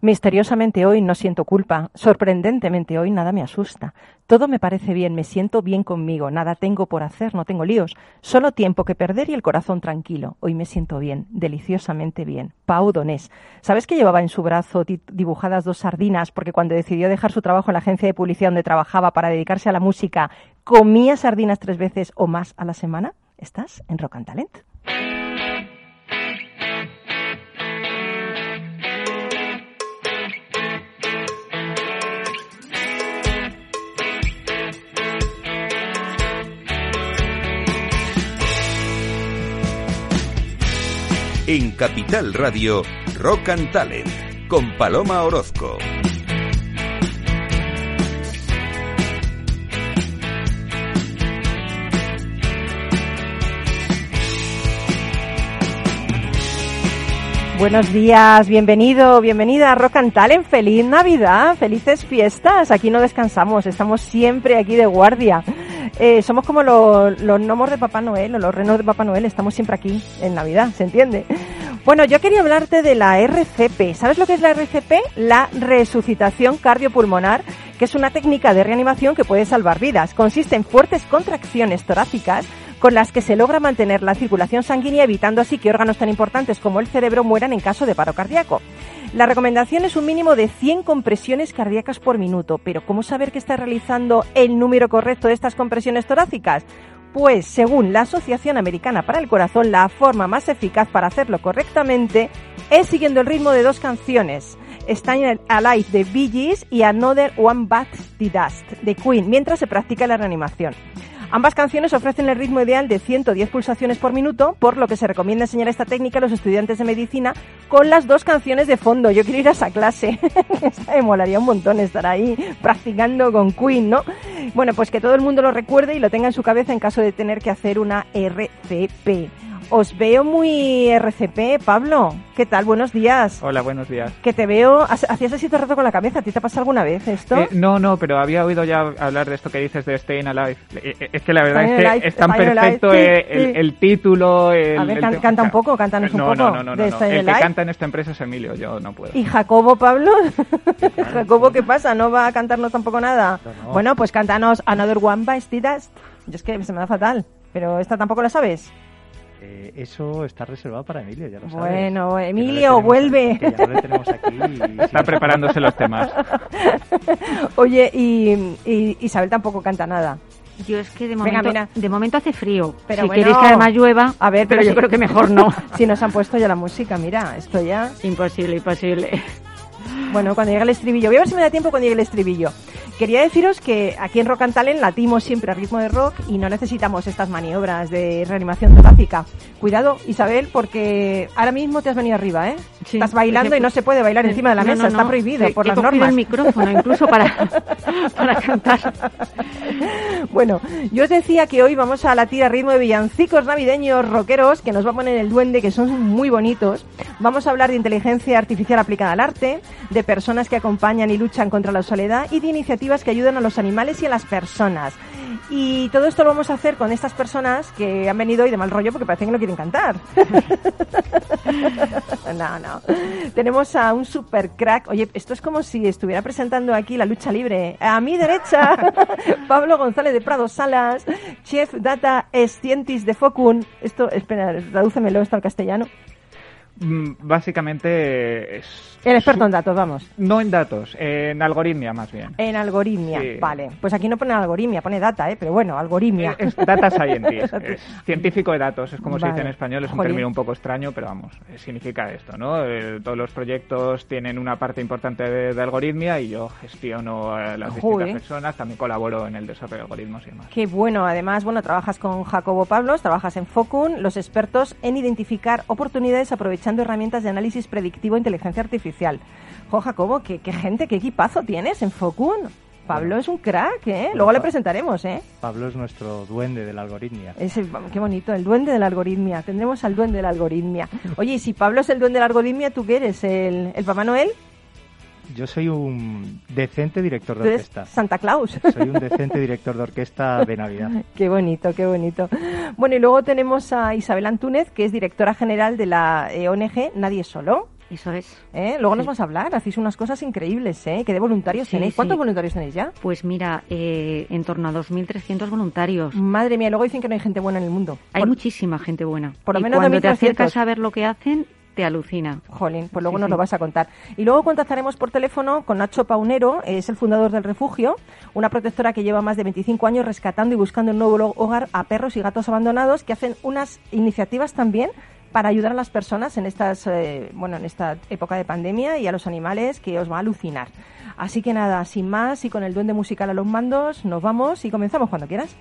Misteriosamente hoy no siento culpa. Sorprendentemente hoy nada me asusta. Todo me parece bien, me siento bien conmigo. Nada tengo por hacer, no tengo líos. Solo tiempo que perder y el corazón tranquilo. Hoy me siento bien, deliciosamente bien. Pau Donés. ¿Sabes que llevaba en su brazo dibujadas dos sardinas porque cuando decidió dejar su trabajo en la agencia de publicidad donde trabajaba para dedicarse a la música, comía sardinas tres veces o más a la semana? Estás en Rock and Talent. En Capital Radio, Rock and Talent, con Paloma Orozco. Buenos días, bienvenido, bienvenida a Rock and Talent. Feliz Navidad, felices fiestas. Aquí no descansamos, estamos siempre aquí de guardia. Eh, somos como los, los gnomos de Papá Noel o los renos de Papá Noel, estamos siempre aquí en Navidad, ¿se entiende? Bueno, yo quería hablarte de la RCP. ¿Sabes lo que es la RCP? La resucitación cardiopulmonar, que es una técnica de reanimación que puede salvar vidas. Consiste en fuertes contracciones torácicas con las que se logra mantener la circulación sanguínea evitando así que órganos tan importantes como el cerebro mueran en caso de paro cardíaco. La recomendación es un mínimo de 100 compresiones cardíacas por minuto, pero ¿cómo saber que está realizando el número correcto de estas compresiones torácicas? Pues según la Asociación Americana para el Corazón, la forma más eficaz para hacerlo correctamente es siguiendo el ritmo de dos canciones. Staying Alive de Bee Gees y Another One Bites the Dust de Queen, mientras se practica la reanimación. Ambas canciones ofrecen el ritmo ideal de 110 pulsaciones por minuto, por lo que se recomienda enseñar esta técnica a los estudiantes de medicina con las dos canciones de fondo. Yo quiero ir a esa clase. me molaría un montón estar ahí practicando con Queen, ¿no? Bueno, pues que todo el mundo lo recuerde y lo tenga en su cabeza en caso de tener que hacer una RCP. Os veo muy RCP, Pablo. ¿Qué tal? Buenos días. Hola, buenos días. Que te veo, hacías así todo el rato con la cabeza. ¿A ti te ha pasado alguna vez esto? Eh, no, no, pero había oído ya hablar de esto que dices de Staying Alive. Eh, eh, es que la verdad es que es tan perfecto el, título. El, a ver, canta un poco, cántanos un no, poco. No, no, no, no, El que canta en esta empresa es Emilio, yo no puedo. ¿Y Jacobo, Pablo? Jacobo, ¿qué pasa? ¿No va a cantarnos tampoco nada? Bueno, pues cántanos Another One by Dust. Yo es que se me da fatal, pero esta tampoco la sabes. Eh, eso está reservado para Emilio, ya lo sabes. Bueno, Emilio, vuelve. Está preparándose los temas. Oye, y, Isabel tampoco canta nada. Yo es que de momento, de momento hace frío. Pero si queréis que además llueva, a ver, pero, yo creo que mejor no. si nos han puesto ya la música, mira, esto ya... Imposible, imposible. Bueno, cuando llegue el estribillo. Voy a ver si me da tiempo cuando llegue el estribillo. Quería deciros que aquí en Rock and Talent latimos siempre a ritmo de rock y no necesitamos estas maniobras de reanimación torácica. Cuidado, Isabel, porque ahora mismo te has venido arriba, ¿eh? Estás bailando y no se puede bailar encima de la mesa, está prohibido por las normas. el micrófono incluso para, para cantar. Bueno, yo os decía que hoy vamos a latir a ritmo de villancicos navideños rockeros que nos va a poner el duende, que son muy bonitos. Vamos a hablar de inteligencia artificial aplicada al arte, de personas que acompañan y luchan contra la soledad y de iniciativas que ayudan a los animales y a las personas. Y todo esto lo vamos a hacer con estas personas que han venido hoy de mal rollo porque parece que no quieren cantar. no, no. Tenemos a un super crack. Oye, esto es como si estuviera presentando aquí la lucha libre. A mi derecha, Pablo González de Prado Salas, Chef Data Scientist de Focun. Esto, espera, tradúcemelo esto al castellano. Mm, básicamente es el experto en datos, vamos. No en datos, en algoritmia más bien. En algoritmia, vale. Pues aquí no pone algoritmia, pone data, ¿eh? Pero bueno, algoritmia. Es, data scientist, es científico de datos, es como se dice en español, es un término un poco extraño, pero vamos, significa esto, ¿no? Eh, todos los proyectos tienen una parte importante de, algoritmia y yo gestiono a las distintas personas, también colaboro en el desarrollo de algoritmos y demás. Qué bueno, además, bueno, trabajas con Jacobo Pablos, trabajas en Focun, los expertos en identificar oportunidades aprovechando herramientas de análisis predictivo e inteligencia artificial Jo, Jacobo, ¿qué, gente, qué equipazo tienes en Focun. Pablo es un crack, ¿eh? Luego le presentaremos, ¿eh? Pablo es nuestro duende de la algoritmia. qué bonito, el duende de la algoritmia. Tendremos al duende de la algoritmia. Oye, y si Pablo es el duende de la algoritmia, ¿tú qué eres? ¿El, el Papá Noel? Yo soy un decente director de orquesta. Santa Claus. Soy un decente director de orquesta de Navidad. Qué bonito, qué bonito. Bueno, y luego tenemos a Isabel Antúnez, que es directora general de la ONG Nadie Solo. Eso es. ¿Eh? Luego nos vas a hablar, hacéis unas cosas increíbles, ¿eh? ¿Qué de voluntarios tenéis? ¿Cuántos voluntarios tenéis ya? Pues mira, eh, en torno a 2.300 voluntarios. Madre mía, luego dicen que no hay gente buena en el mundo. Hay muchísima gente buena. Por lo y menos cuando te acercas a ver lo que hacen, te alucina. Jolín, pues luego nos lo vas a contar. Y luego contactaremos por teléfono con Nacho Paunero, es el fundador del refugio, una protectora que lleva más de 25 años rescatando y buscando un nuevo hogar a perros y gatos abandonados que hacen unas iniciativas también para ayudar a las personas en estas eh, bueno en esta época de pandemia y a los animales que os va a alucinar. Así que nada, sin más y con el duende musical a los mandos, nos vamos y comenzamos cuando quieras.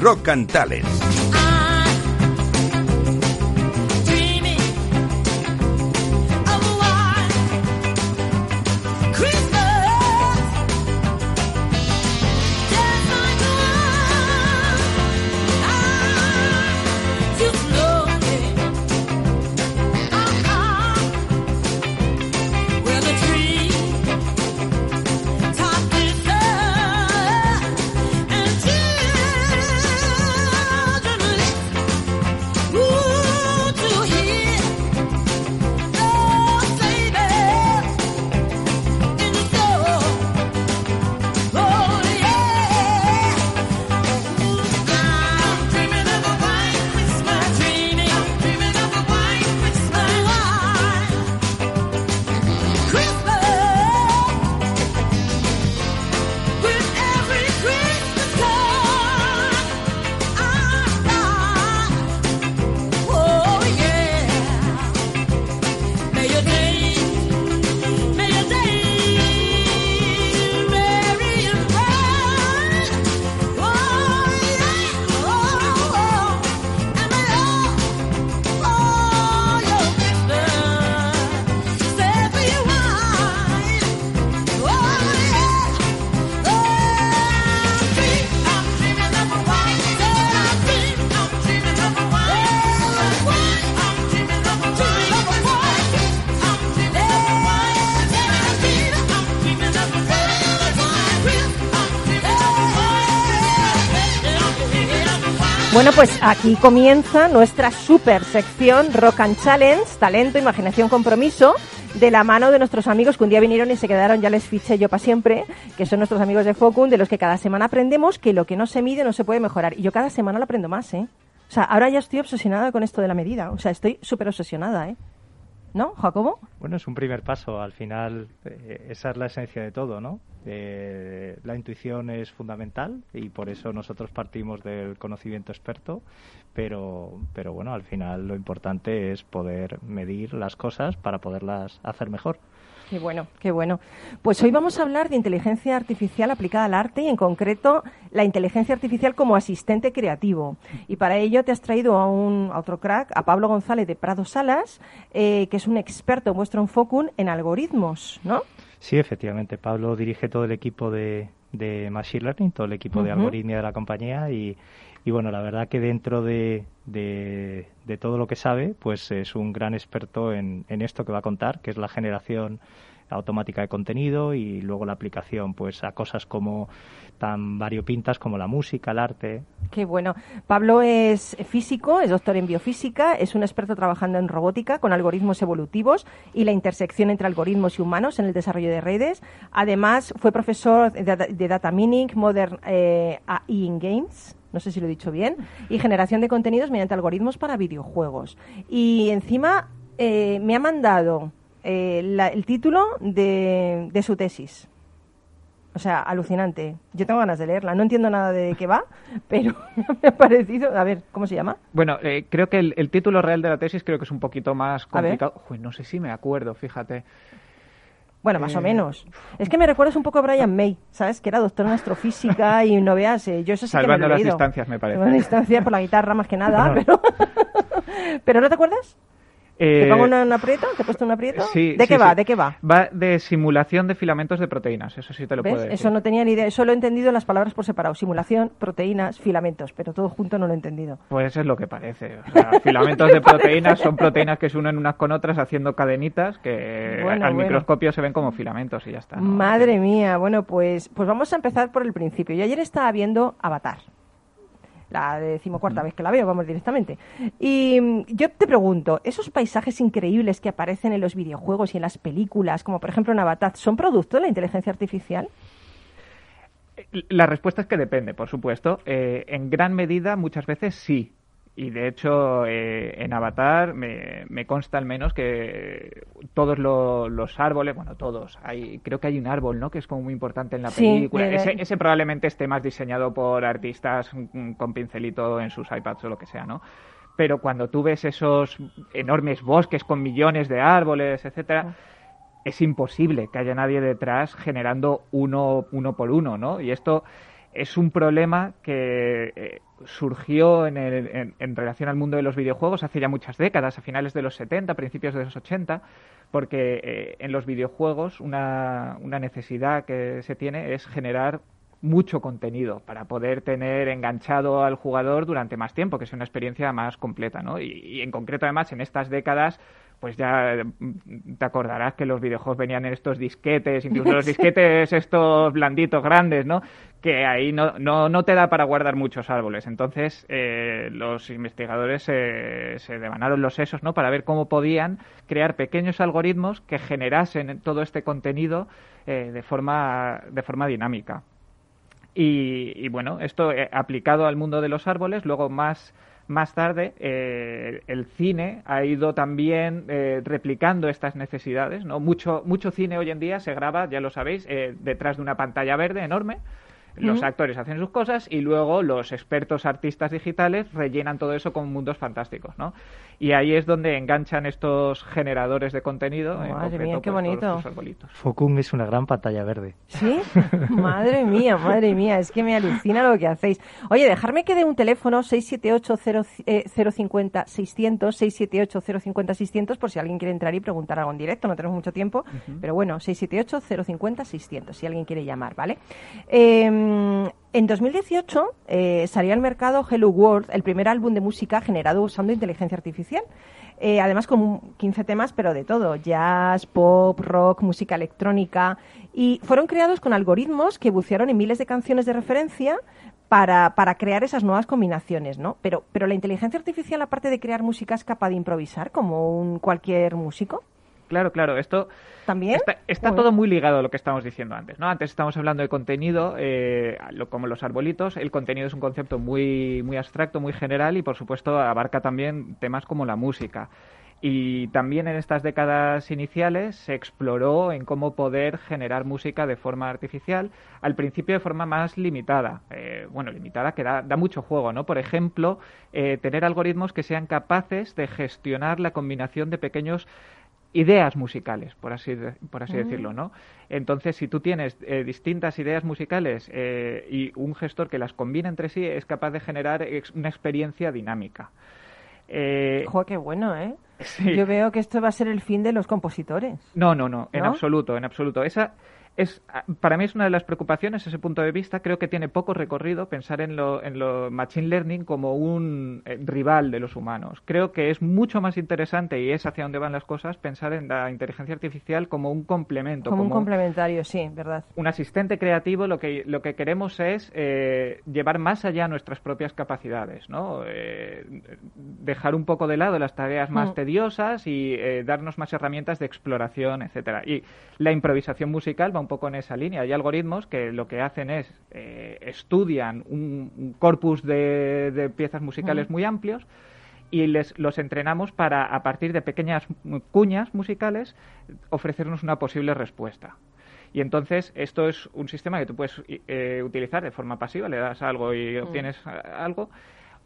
Rock and Talent. Bueno, pues aquí comienza nuestra super sección Rock and Challenge, talento, imaginación, compromiso, de la mano de nuestros amigos que un día vinieron y se quedaron, ya les fiché yo para siempre, que son nuestros amigos de Focun, de los que cada semana aprendemos que lo que no se mide no se puede mejorar. Y yo cada semana lo aprendo más, ¿eh? O sea, ahora ya estoy obsesionada con esto de la medida. O sea, estoy súper obsesionada, ¿eh? ¿No, Jacobo? Bueno, es un primer paso. Al final, eh, esa es la esencia de todo, ¿no? Eh, la intuición es fundamental y por eso nosotros partimos del conocimiento experto, pero, pero bueno, al final lo importante es poder medir las cosas para poderlas hacer mejor. Qué bueno, qué bueno. Pues hoy vamos a hablar de inteligencia artificial aplicada al arte y en concreto la inteligencia artificial como asistente creativo. Y para ello te has traído a, un, otro crack, a Pablo González de Prado Salas, eh, que es un experto vuestro en Focun en algoritmos, ¿no? Sí, efectivamente. Pablo dirige todo el equipo de, Machine Learning, todo el equipo de algoritmia de la compañía y, bueno, la verdad que dentro de, de, todo lo que sabe, pues es un gran experto en, en, esto que va a contar, que es la generación automática de contenido y luego la aplicación pues a cosas como tan variopintas como la música, el arte. Qué bueno. Pablo es físico, es doctor en biofísica, es un experto trabajando en robótica con algoritmos evolutivos y la intersección entre algoritmos y humanos en el desarrollo de redes. Además, fue profesor de, Data Mining, Modern eh, AI in Games no sé si lo he dicho bien, y generación de contenidos mediante algoritmos para videojuegos. Y encima eh, me ha mandado eh, el título de, su tesis. O sea, alucinante. Yo tengo ganas de leerla. No entiendo nada de qué va, pero me ha parecido. A ver, ¿cómo se llama? Bueno, eh, creo que el, título real de la tesis creo que es un poquito más complicado. no sé si me acuerdo, fíjate. Bueno, más o eh, menos. Es que me recuerdas un poco a Brian May, ¿sabes? Que era doctor en astrofísica y no veas, yo eso sí que me lo he las distancias, me parece. Salvando las distancias por la guitarra más que nada, pero... ¿Pero no te acuerdas? ¿Te pongo eh, un aprieto? ¿Te he puesto un aprieto? Sí, ¿De qué va? ¿De qué va? Va de simulación de filamentos de proteínas, eso sí te lo puedo decir. Eso no tenía ni idea, eso lo he entendido en las palabras por separado. Simulación, proteínas, filamentos, pero todo junto no lo he entendido. Pues es lo que parece. filamentos de proteínas son proteínas que se unen unas con otras haciendo cadenitas que al microscopio se ven como filamentos y ya está. Madre mía, bueno, pues, pues vamos a empezar por el principio. Yo ayer estaba viendo Avatar. La decimocuarta vez que la veo, vamos directamente. Y mm, yo te pregunto, ¿esos paisajes increíbles que aparecen en los videojuegos y en las películas, como por ejemplo en Avatar, son producto de la inteligencia artificial? La respuesta es que depende, por supuesto. Eh, en gran medida, muchas veces sí. Y de hecho, eh, en Avatar me, consta al menos que todos los árboles, bueno, todos, hay, creo que hay un árbol, ¿no? Que es como muy importante en la película. ese, probablemente esté más diseñado por artistas con pincelito en sus iPads o lo que sea, ¿no? Pero cuando tú ves esos enormes bosques con millones de árboles, etcétera, es imposible que haya nadie detrás generando uno, uno por uno, ¿no? Y esto es un problema que eh, surgió en, en, relación al mundo de los videojuegos hace ya muchas décadas, a finales de los 70, principios de los 80, porque eh, en los videojuegos una, necesidad que se tiene es generar mucho contenido para poder tener enganchado al jugador durante más tiempo, que sea una experiencia más completa, ¿no? Y en concreto, además, en estas décadas pues ya mm, te acordarás que los videojuegos venían en estos disquetes, incluso los disquetes estos blanditos grandes, ¿no? Que ahí no, no, no te da para guardar muchos árboles. Entonces, eh, los investigadores se devanaron los sesos, ¿no? Para ver cómo podían crear pequeños algoritmos que generasen todo este contenido eh, de, forma, de forma dinámica. Y, y bueno, esto eh, aplicado al mundo de los árboles, luego más más tarde, eh, el cine ha ido también eh, replicando estas necesidades. ¿no? Mucho, mucho cine hoy en día se graba, ya lo sabéis, eh, detrás de una pantalla verde enorme los actores hacen sus cosas y luego los expertos artistas digitales rellenan todo eso con mundos fantásticos, ¿no? Y ahí es donde enganchan estos generadores de contenido. Madre mía, qué pues, bonito. Focum es una gran pantalla verde. ¿Sí? madre mía, madre mía, es que me alucina lo que hacéis. Oye, dejarme que dé un teléfono 678-050-600, 678-050-600, por si alguien quiere entrar y preguntar algo en directo, no tenemos mucho tiempo, pero bueno, 678-050-600, si alguien quiere llamar, ¿vale? Eh, en 2018 eh, salió al mercado Hello World, el primer álbum de música generado usando inteligencia artificial. Eh, además con 15 temas, pero de todo, jazz, pop, rock, música electrónica. Y fueron creados con algoritmos que bucearon en miles de canciones de referencia para, para, crear esas nuevas combinaciones, ¿no? Pero, pero la inteligencia artificial, aparte de crear música, es capaz de improvisar como un cualquier músico. Claro, claro. Esto también está, todo muy ligado a lo que estábamos diciendo antes. ¿no? Antes estamos hablando de contenido, eh, como los arbolitos. El contenido es un concepto muy, muy abstracto, muy general y, por supuesto, abarca también temas como la música. Y también en estas décadas iniciales se exploró en cómo poder generar música de forma artificial, al principio de forma más limitada. Eh, bueno, limitada que da, mucho juego, ¿no? Por ejemplo, eh, tener algoritmos que sean capaces de gestionar la combinación de pequeños ideas musicales, por así, por así decirlo, ¿no? Entonces, si tú tienes eh, distintas ideas musicales eh, y un gestor que las combina entre sí, es capaz de generar una experiencia dinámica. Eh, qué bueno, ¿eh? Yo veo que esto va a ser el fin de los compositores. No, no, no, en absoluto, en absoluto. Esa es para mí es una de las preocupaciones ese punto de vista. Creo que tiene poco recorrido pensar en lo, en lo machine learning como un eh, rival de los humanos. Creo que es mucho más interesante y es hacia dónde van las cosas pensar en la inteligencia artificial como un complemento. Como, un complementario, sí, verdad. Un asistente creativo. Lo que lo que queremos es eh, llevar más allá nuestras propias capacidades, ¿no? Eh, dejar un poco de lado las tareas más mm. tediosas y darnos más herramientas de exploración, etcétera. Y la improvisación musical va un poco en esa línea. Hay algoritmos que lo que hacen es eh, estudian un, corpus de, piezas musicales muy amplios y les, los entrenamos para, a partir de pequeñas cuñas musicales, ofrecernos una posible respuesta. Y entonces esto es un sistema que tú puedes eh, utilizar de forma pasiva, le das algo y obtienes algo,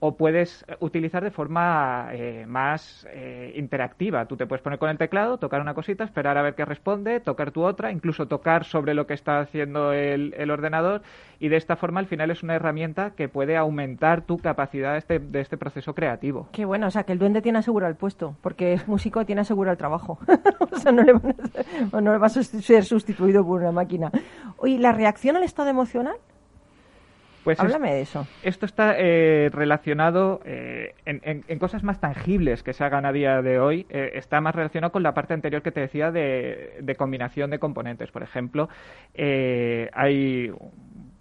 o puedes utilizar de forma eh, más eh, interactiva. Tú te puedes poner con el teclado, tocar una cosita, esperar a ver qué responde, tocar tu otra, incluso tocar sobre lo que está haciendo el, ordenador y de esta forma al final es una herramienta que puede aumentar tu capacidad de este, de este proceso creativo. Qué bueno, o sea que el duende tiene asegurado el puesto, porque es músico tiene asegurado el trabajo. o sea, no le, le va a ser sustituido por una máquina. Oye, ¿la reacción al estado emocional? Pues Háblame de eso. Esto está eh, relacionado eh, en, cosas más tangibles que se hagan a día de hoy. Eh, está más relacionado con la parte anterior que te decía de, de combinación de componentes. Por ejemplo, hay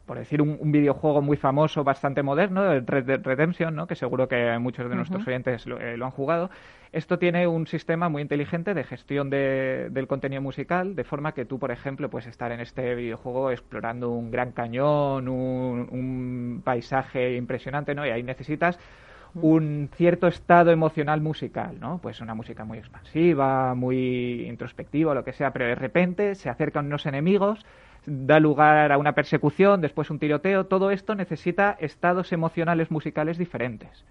por decir un, videojuego muy famoso, bastante moderno, Red Dead Redemption, ¿no? que seguro que muchos de nuestros oyentes lo, han jugado, esto tiene un sistema muy inteligente de gestión del contenido musical, de forma que tú, por ejemplo, puedes estar en este videojuego explorando un gran cañón, un, un paisaje impresionante, ¿no? y ahí necesitas un cierto estado emocional musical, ¿no? Pues una música muy expansiva, muy introspectiva, lo que sea, pero de repente se acercan unos enemigos, da lugar a una persecución, después un tiroteo, todo esto necesita estados emocionales musicales diferentes.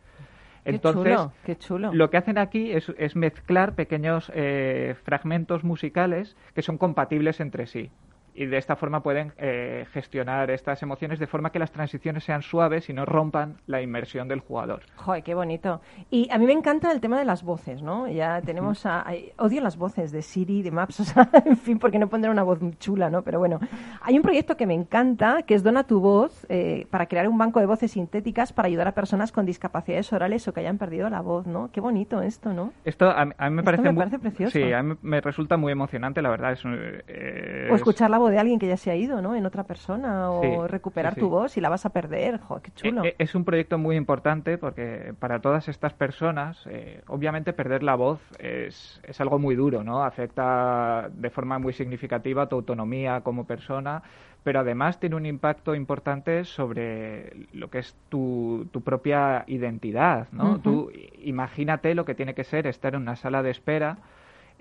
Entonces, qué chulo, lo que hacen aquí es, mezclar pequeños eh, fragmentos musicales que son compatibles entre sí y de esta forma pueden eh, gestionar estas emociones de forma que las transiciones sean suaves y no rompan la inmersión del jugador. Joder, qué bonito. Y a mí me encanta el tema de las voces, ¿no? Ya tenemos a, odio las voces de Siri, de Maps, o sea, en fin, porque no pondré una voz chula, ¿no? Pero bueno, hay un proyecto que me encanta, que es Dona tu voz, eh, para crear un banco de voces sintéticas para ayudar a personas con discapacidades orales o que hayan perdido la voz, ¿no? Qué bonito esto, ¿no? Esto a, mí me parece, me precioso. Sí, a mí me resulta muy emocionante, la verdad. Es, eh, o escuchar la de alguien que ya se ha ido, ¿no? En otra persona o recuperar tu voz y la vas a perder. qué chulo. E, e, es un proyecto muy importante porque para todas estas personas, eh, obviamente perder la voz es, es algo muy duro, ¿no? Afecta de forma muy significativa tu autonomía como persona, pero además tiene un impacto importante sobre lo que es tu, tu propia identidad, ¿no? Tú imagínate lo que tiene que ser estar en una sala de espera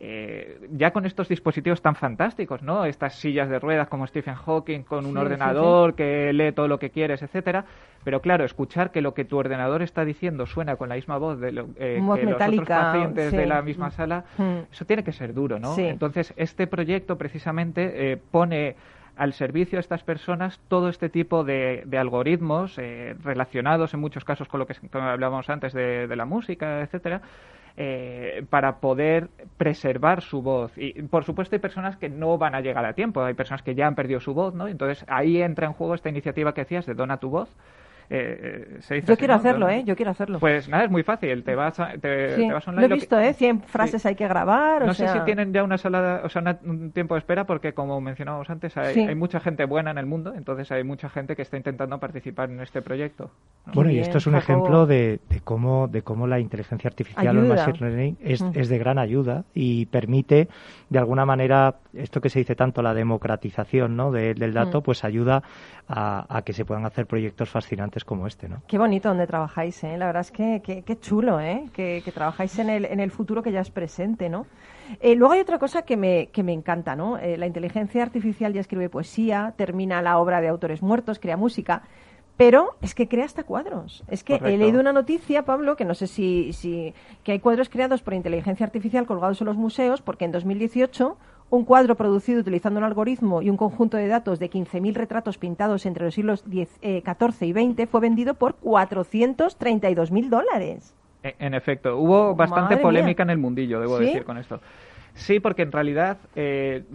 eh, ya con estos dispositivos tan fantásticos, ¿no? Estas sillas de ruedas como Stephen Hawking con un ordenador que lee todo lo que quieres, etcétera. Pero claro, escuchar que lo que tu ordenador está diciendo suena con la misma voz de lo, eh, que los otros pacientes de la misma sala, mm. eso tiene que ser duro, ¿no? Entonces, este proyecto precisamente eh, pone al servicio de estas personas todo este tipo de, algoritmos relacionados en muchos casos con lo que hablábamos antes de, de la música, etcétera, eh, para poder preservar su voz. Y por supuesto hay personas que no van a llegar a tiempo, hay personas que ya han perdido su voz, ¿no? Entonces ahí entra en juego esta iniciativa que decías de Dona tu voz, eh, eh, yo quiero hacerlo, ¿eh? Yo quiero hacerlo. Pues nada, es muy fácil. Te vas, te, vas online. Lo he visto, ¿eh? 100 frases hay que grabar. No sé si tienen ya una sala, o sea, un tiempo de espera, porque como mencionábamos antes, hay, mucha gente buena en el mundo, entonces hay mucha gente que está intentando participar en este proyecto. Bueno, y esto es un ejemplo de, cómo, de cómo la inteligencia artificial o el machine learning es, mm. es de gran ayuda y permite, de alguna manera, esto que se dice tanto, la democratización ¿no? del dato, mm. pues ayuda a, que se puedan hacer proyectos fascinantes como este, ¿no? Qué bonito donde trabajáis, ¿eh? La verdad es que qué chulo, ¿eh? Que, trabajáis en el, en el futuro que ya es presente, ¿no? Eh, luego hay otra cosa que me, que me encanta, ¿no? Eh, la inteligencia artificial ya escribe poesía, termina la obra de autores muertos, crea música, pero es que crea hasta cuadros. Es que he leído una noticia, Pablo, que no sé si, si que hay cuadros creados por inteligencia artificial colgados en los museos, porque en 2018 un cuadro producido utilizando un algoritmo y un conjunto de datos de 15.000 retratos pintados entre los siglos XIV eh, y XX fue vendido por 432.000 dólares. E, en efecto, hubo bastante polémica en el mundillo, debo decir, con esto. Sí, porque en realidad eh,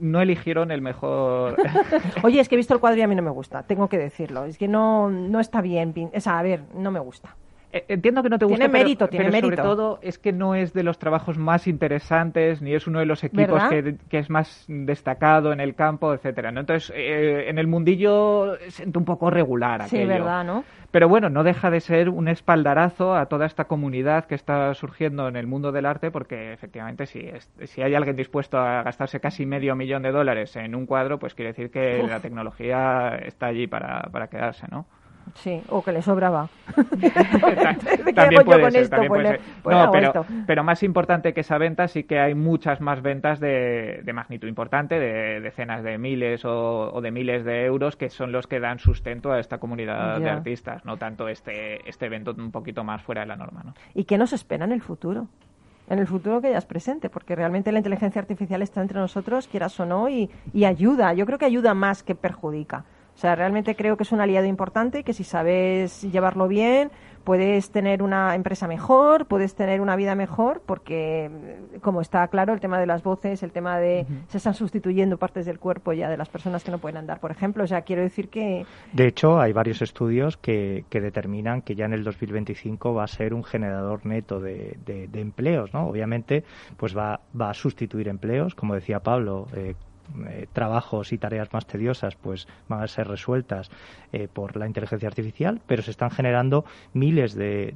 no eligieron el mejor. Oye, es que he visto el cuadro y a mí no me gusta, tengo que decirlo. Es que no, no está bien. O sea, a ver, no me gusta. Eh, entiendo que no te gusta, tiene mérito, tiene mérito. sobre todo es que no es de los trabajos más interesantes, ni es uno de los equipos que, es más destacado en el campo, etcétera. ¿no? Entonces, eh, en el mundillo siento un poco regular aquello. Sí, verdad, ¿no? Pero bueno, no deja de ser un espaldarazo a toda esta comunidad que está surgiendo en el mundo del arte, porque efectivamente si, si hay alguien dispuesto a gastarse casi medio millón de dólares en un cuadro, pues quiere decir que la tecnología está allí para, para quedarse, ¿no? Sí, o que le sobraba. también puede ser, también puede ser. no, pero, pero, más importante que esa venta sí que hay muchas más ventas de, magnitud importante, de decenas de miles o, de miles de euros, que son los que dan sustento a esta comunidad de artistas, no tanto este, este evento un poquito más fuera de la norma. ¿no? ¿Y qué nos espera en el futuro? en el futuro que ya es presente, porque realmente la inteligencia artificial está entre nosotros, quieras o no, y ayuda. Yo creo que ayuda más que perjudica. O sea, realmente creo que es un aliado importante que si sabes llevarlo bien, puedes tener una empresa mejor, puedes tener una vida mejor, porque como está claro, el tema de las voces, el tema de se están sustituyendo partes del cuerpo ya de las personas que no pueden andar, por ejemplo. O sea, quiero decir que... De hecho, hay varios estudios que, que determinan que ya en el 2025 va a ser un generador neto de, de, empleos, ¿no? Obviamente, pues va, va a sustituir empleos, como decía Pablo, eh, eh, trabajos y tareas más tediosas pues van a ser resueltas eh, por la inteligencia artificial, pero se están generando miles de,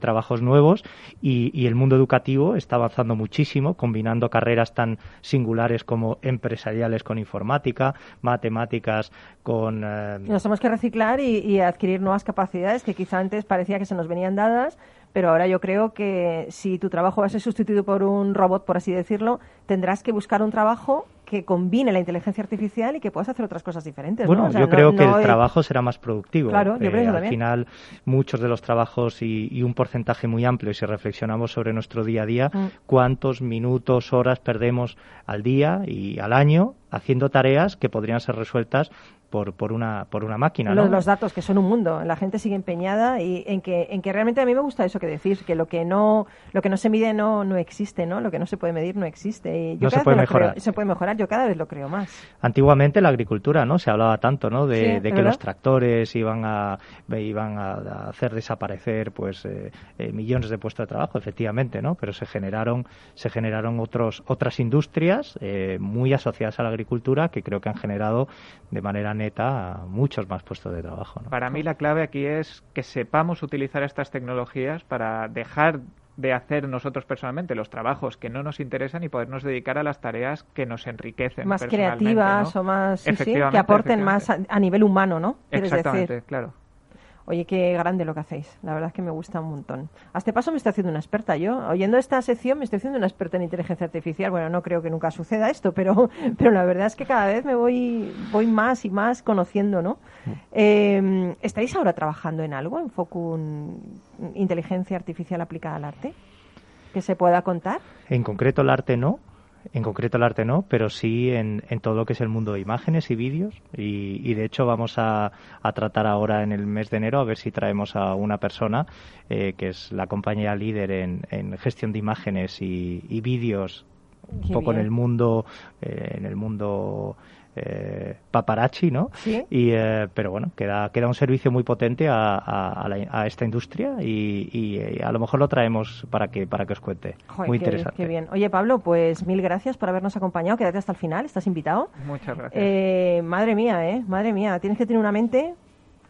trabajos nuevos y, el mundo educativo está avanzando muchísimo, combinando carreras tan singulares como empresariales con informática, matemáticas con... Nos tenemos que reciclar y adquirir nuevas capacidades que quizá antes parecía que se nos venían dadas pero ahora yo creo que si tu trabajo va a ser sustituido por un robot, por así decirlo, tendrás que buscar un trabajo que combine la inteligencia artificial y que puedas hacer otras cosas diferentes. Bueno, yo creo que el trabajo será más productivo. Claro, yo creo eh, Al final, muchos de los trabajos y, un porcentaje muy amplio, y si reflexionamos sobre nuestro día a día, mm. cuántos minutos, horas perdemos al día y al año haciendo tareas que podrían ser resueltas por, por, una, por una máquina. ¿no? Los, datos, que son un mundo. La gente sigue empeñada y en que, en que realmente a mí me gusta eso que decís, que lo que no, lo que no se mide no, no existe, ¿no? Lo que no se puede medir no existe. no se puede mejorar. se puede mejorar, yo cada vez lo creo más. Antiguamente la agricultura, ¿no? Se hablaba tanto, ¿no? De, que los tractores iban a, iban a hacer desaparecer, pues, eh, eh, millones de puestos de trabajo, efectivamente, ¿no? Pero se generaron, se generaron otros, otras industrias eh, muy asociadas a la agricultura que creo que han generado de manera neta muchos más puestos de trabajo. Para mí la clave aquí es que sepamos utilizar estas tecnologías para dejar de hacer nosotros personalmente los trabajos que no nos interesan y podernos dedicar a las tareas que nos enriquecen. Más creativas o más, que aporten más a, nivel humano, ¿no? Exactamente, claro. Oye, qué grande lo que hacéis. La verdad es que me gusta un montón. A este paso me estoy haciendo una experta yo. Oyendo esta sección me estoy haciendo una experta en inteligencia artificial. Bueno, no creo que nunca suceda esto, pero, pero la verdad es que cada vez me voy, voy más y más conociendo, ¿no? Eh, ¿Estáis ahora trabajando en algo, en Focun Inteligencia Artificial aplicada al arte? ¿Que se pueda contar? En concreto el arte no, en concreto el arte no, pero sí en, todo lo que es el mundo de imágenes y vídeos. Y, de hecho vamos a, tratar ahora en el mes de enero a ver si traemos a una persona eh, que es la compañía líder en, gestión de imágenes y, vídeos un poco en el mundo eh, en el mundo eh, paparazzi, ¿no? Y, eh, pero bueno, queda, queda un servicio muy potente a, esta industria y, a lo mejor lo traemos para que, para que os cuente. muy interesante. Qué bien. Oye, Pablo, pues mil gracias por habernos acompañado. Quédate hasta el final, estás invitado. Muchas gracias. Eh, madre mía, ¿eh? Madre mía, tienes que tener una mente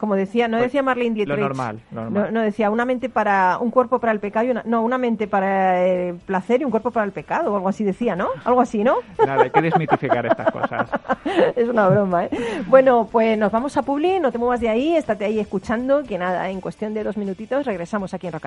como decía, no pues decía Marlene Dietrich. Lo normal, No, decía una mente para un cuerpo para el pecado y una, no, una mente para el placer y un cuerpo para el pecado, o algo así decía, ¿no? Algo así, ¿no? Nada, hay que desmitificar estas cosas. es una broma, ¿eh? Bueno, pues nos vamos a Publi, no te muevas de ahí, estate ahí escuchando, que nada, en cuestión de dos minutitos regresamos aquí en Rock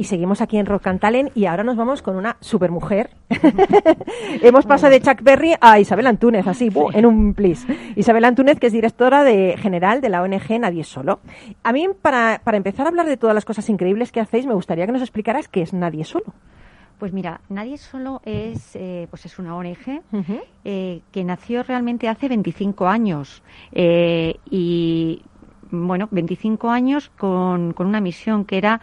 Y seguimos aquí en Rock and Talent y ahora nos vamos con una supermujer. Hemos pasado de Chuck Berry a Isabel Antúnez, así, en un plis. Isabel Antúnez, que es directora de, general de la ONG Nadie Solo. A mí, para, para empezar a hablar de todas las cosas increíbles que hacéis, me gustaría que nos explicaras qué es Nadie Solo. Pues mira, Nadie Solo es, eh, pues es una ONG eh, que nació realmente hace 25 años eh, y, bueno, 25 años con, con una misión que era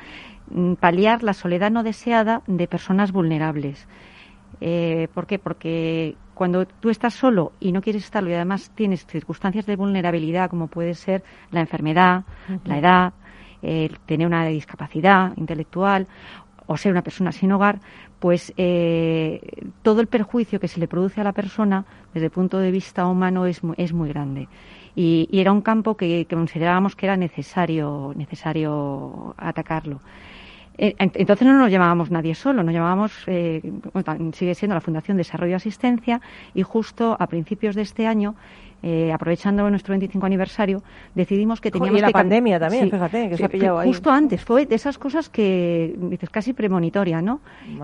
paliar la soledad no deseada de personas vulnerables. Eh, ¿Por qué? Porque cuando tú estás solo y no quieres estarlo y además tienes circunstancias de vulnerabilidad como puede ser la enfermedad, la edad, tener una discapacidad intelectual o ser una persona sin hogar, pues eh, todo el perjuicio que se le produce a la persona desde el punto de vista humano es, es muy grande. Y, era un campo que, considerábamos que era necesario, necesario atacarlo. Eh, entonces no nos llamábamos nadie solo, nos llamábamos, eh, sigue siendo la Fundación Desarrollo y Asistencia y justo a principios de este año eh, aprovechando nuestro 25 aniversario, decidimos que teníamos y la pandemia también, fíjate, que se ha pillado ahí. Justo antes, fue de esas cosas que, dices, casi premonitoria, ¿no?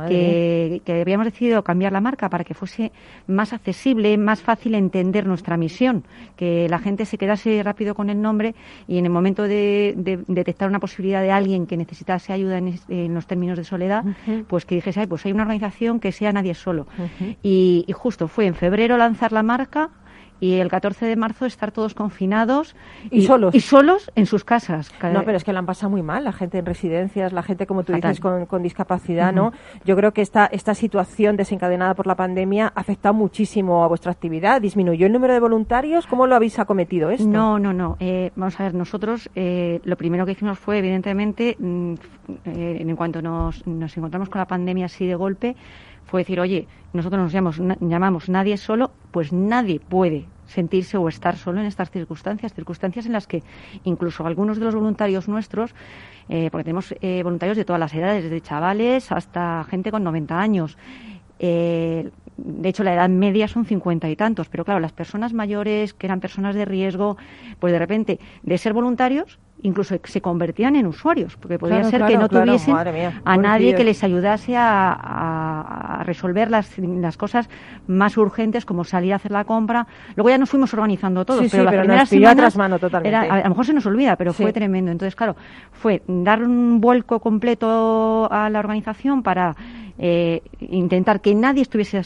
Que, que, habíamos decidido cambiar la marca para que fuese más accesible, más fácil entender nuestra misión, que la gente se quedase rápido con el nombre y en el momento de, detectar una posibilidad de alguien que necesitase ayuda en, los términos de soledad, pues que dijese, Ay, pues hay una organización que sea nadie solo. y justo fue en febrero lanzar la marca, y el 14 de marzo estar todos confinados y, solos y solos en sus casas. No, pero es que la han pasado muy mal, la gente en residencias, la gente, como tú dices, con, discapacidad, ¿no? Yo creo que esta, esta situación desencadenada por la pandemia ha afectado muchísimo a vuestra actividad. ¿Disminuyó el número de voluntarios? ¿Cómo lo habéis acometido esto? No, no, no. Eh, vamos a ver, nosotros eh, lo primero que hicimos fue, evidentemente, mm, eh, en cuanto nos, nos encontramos con la pandemia así de golpe, fue decir, oye, nosotros nos llamamos, llamamos nadie solo, pues nadie puede sentirse o estar solo en estas circunstancias, circunstancias en las que incluso algunos de los voluntarios nuestros, eh, porque tenemos eh, voluntarios de todas las edades, desde chavales hasta gente con 90 años, eh, de hecho, la edad media son cincuenta y tantos, pero claro, las personas mayores, que eran personas de riesgo, pues de repente, de ser voluntarios, incluso se convertían en usuarios, porque podría ser que no tuviesen a nadie que les ayudase a, resolver las, las, cosas más urgentes, como salir a hacer la compra. Luego ya nos fuimos organizando todos, pero, las primeras semanas mano totalmente. a, lo mejor se nos olvida, pero fue tremendo. Entonces, claro, fue dar un vuelco completo a la organización para eh, intentar que nadie estuviese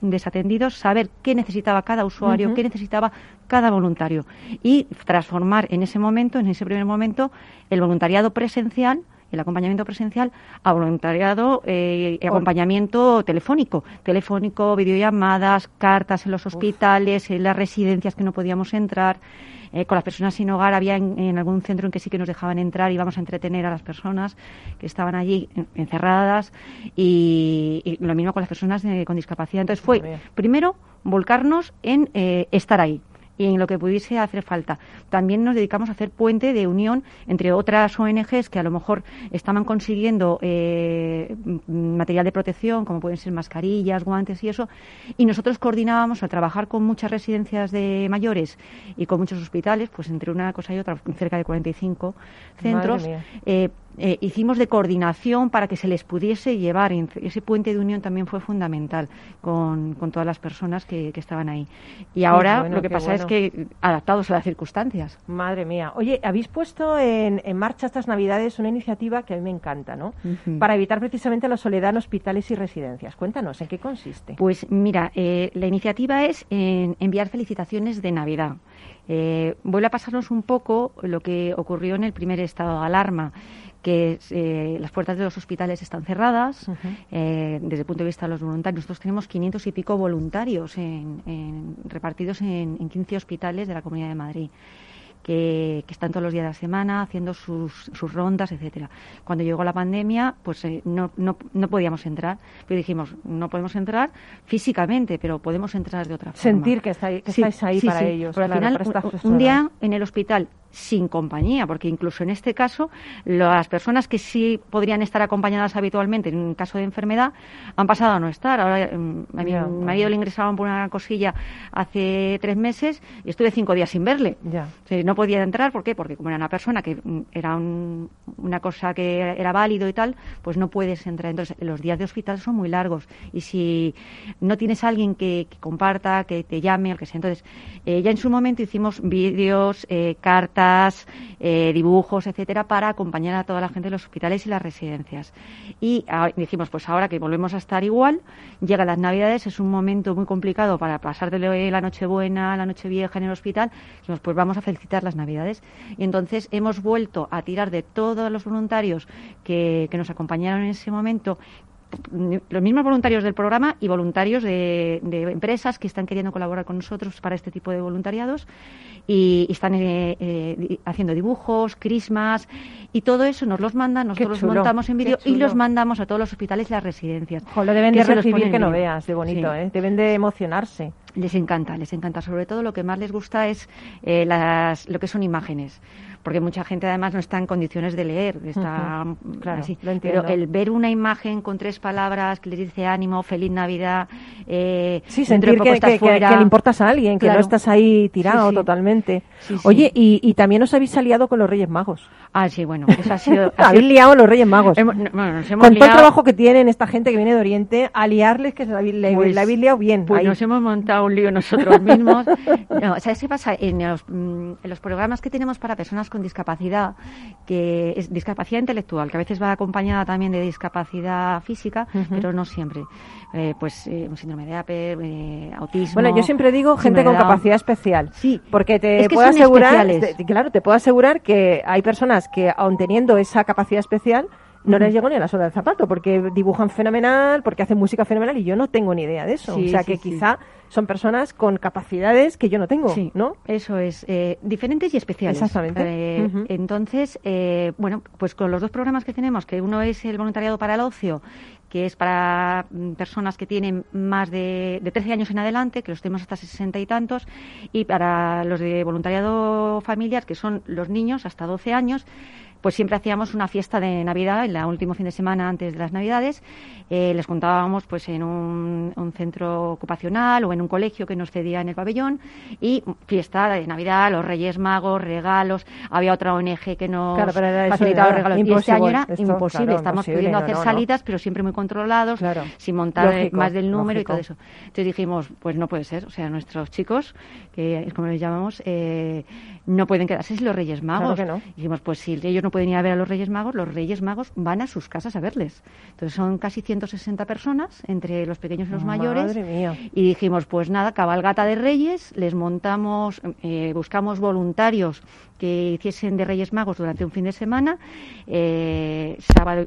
desatendido, saber qué necesitaba cada usuario, qué necesitaba cada voluntario. Y transformar en ese momento, en ese primer momento, el voluntariado presencial el acompañamiento presencial a voluntariado eh, y acompañamiento telefónico, telefónico, videollamadas, cartas en los hospitales, en las residencias que no podíamos entrar. Eh, con las personas sin hogar. Había en, algún centro en que sí que nos dejaban entrar y íbamos a entretener a las personas que estaban allí encerradas. Y, lo mismo con las personas con discapacidad. Entonces fue, primero, volcarnos en eh, estar ahí y en lo que pudiese hacer falta. También nos dedicamos a hacer puente de unión entre otras ONGs que a lo mejor estaban consiguiendo eh, material de protección, como pueden ser mascarillas, guantes y eso, y nosotros coordinábamos al trabajar con muchas residencias de mayores y con muchos hospitales, pues entre una cosa y otra, cerca de 45 centros, eh, hicimos de coordinación para que se les pudiese llevar. Ese puente de unión también fue fundamental con, todas las personas que, estaban ahí. Y ahora lo que pasa es que adaptados a las circunstancias. Madre mía. Oye, habéis puesto en, marcha estas Navidades una iniciativa que a mí me encanta, ¿no? Para evitar precisamente la soledad en hospitales y residencias. Cuéntanos, ¿en qué consiste? Pues mira, eh, la iniciativa es en enviar felicitaciones de Navidad. Eh, vuelve a pasarnos un poco lo que ocurrió en el primer estado de alarma que eh, las puertas de los hospitales están cerradas eh, desde el punto de vista de los voluntarios. Nosotros tenemos 500 y pico voluntarios repartidos en, en 15 hospitales de la Comunidad de Madrid que, están todos los días de la semana haciendo sus, sus rondas, etcétera. Cuando llegó la pandemia, pues eh, no, no, no, podíamos entrar. Pero dijimos, no podemos entrar físicamente, pero podemos entrar de otra forma. Sentir que, estáis, que estáis ahí para ellos. al final, un, día en el hospital sin compañía, porque incluso en este caso las personas que sí podrían estar acompañadas habitualmente en un caso de enfermedad han pasado a no estar. Ahora mm, a mi marido le ingresaban por una cosilla hace tres meses y estuve cinco días sin verle. Ya. no podía entrar, ¿por qué? Porque como era una persona que mm, era una cosa que era válido y tal, pues no puedes entrar. Entonces los días de hospital son muy largos y si no tienes a alguien que, comparta, que te llame, o que sea, entonces eh, ya en su momento hicimos vídeos, eh, cartas eh, dibujos, etcétera, para acompañar a toda la gente de los hospitales y las residencias. Y dijimos, pues ahora que volvemos a estar igual, llegan las Navidades, es un momento muy complicado para pasar de la Nochebuena, la Nochevieja en el hospital, dijimos, pues vamos a felicitar las Navidades. Y entonces hemos vuelto a tirar de todos los voluntarios que, que nos acompañaron en ese momento, los mismos voluntarios del programa y voluntarios de, empresas que están queriendo colaborar con nosotros para este tipo de voluntariados y, están eh, eh, haciendo dibujos, crismas y todo eso nos los mandan, nosotros los montamos en vídeo y los mandamos a todos los hospitales y las residencias. lo deben de recibir que no veas, de bonito, ¿eh? deben de emocionarse. Les encanta, les encanta. Sobre todo lo que más les gusta es las, lo que son imágenes porque mucha gente además no está en condiciones de leer, está claro, así. Pero el ver una imagen con tres palabras que les dice ánimo, feliz Navidad, eh, sí, sentir que, le importas a alguien, que no estás ahí tirado totalmente. Oye, y, y, también os habéis aliado con los Reyes Magos. Ah, sí, bueno, eso ha sido... habéis liado los Reyes Magos. con todo el trabajo que tienen esta gente que viene de Oriente, aliarles que se la, pues, habéis liado bien. Pues nos hemos montado un lío nosotros mismos. no, ¿Sabes qué pasa? En los, mm, en los programas que tenemos para personas con discapacidad, que es discapacidad intelectual, que a veces va acompañada también de discapacidad física, pero no siempre. Eh, pues eh, síndrome de Apple, eh, autismo. Bueno, yo siempre digo gente con capacidad especial. Sí. Porque te puedo asegurar, claro, te puedo asegurar que hay personas que, aun teniendo esa capacidad especial, no les llegó ni a la sola del zapato, porque dibujan fenomenal, porque hacen música fenomenal y yo no tengo ni idea de eso. o sea que quizá son personas con capacidades que yo no tengo, ¿no? Eso es, eh, diferentes y especiales. Exactamente. Eh, entonces, eh, bueno, pues con los dos programas que tenemos, que uno es el voluntariado para el ocio, que es para mm, personas que tienen más de, de 13 años en adelante, que los tenemos hasta 60 y tantos, y para los de voluntariado familiar, que son los niños hasta 12 años, pues siempre hacíamos una fiesta de Navidad, el último fin de semana antes de las Navidades. Eh, les contábamos pues en un, centro ocupacional o en un colegio que nos cedía en el pabellón y fiesta de Navidad, los Reyes Magos, regalos. Había otra ONG que nos facilitaba los regalos. y este año era imposible. Estamos pudiendo hacer salidas, pero siempre muy controlados, sin montar más del número y todo eso. Entonces dijimos, pues no puede ser. O sea, nuestros chicos, que es como les llamamos, eh, no pueden quedarse sin los Reyes Magos. Claro dijimos, pues si ellos no pueden ir a ver a los Reyes Magos, los Reyes Magos van a sus casas a verles. Entonces son casi 160 personas, entre los pequeños y los mayores. Y dijimos, pues nada, cabalgata de Reyes, les montamos, eh, buscamos voluntarios que hiciesen de Reyes Magos durante un fin de semana, eh, sábado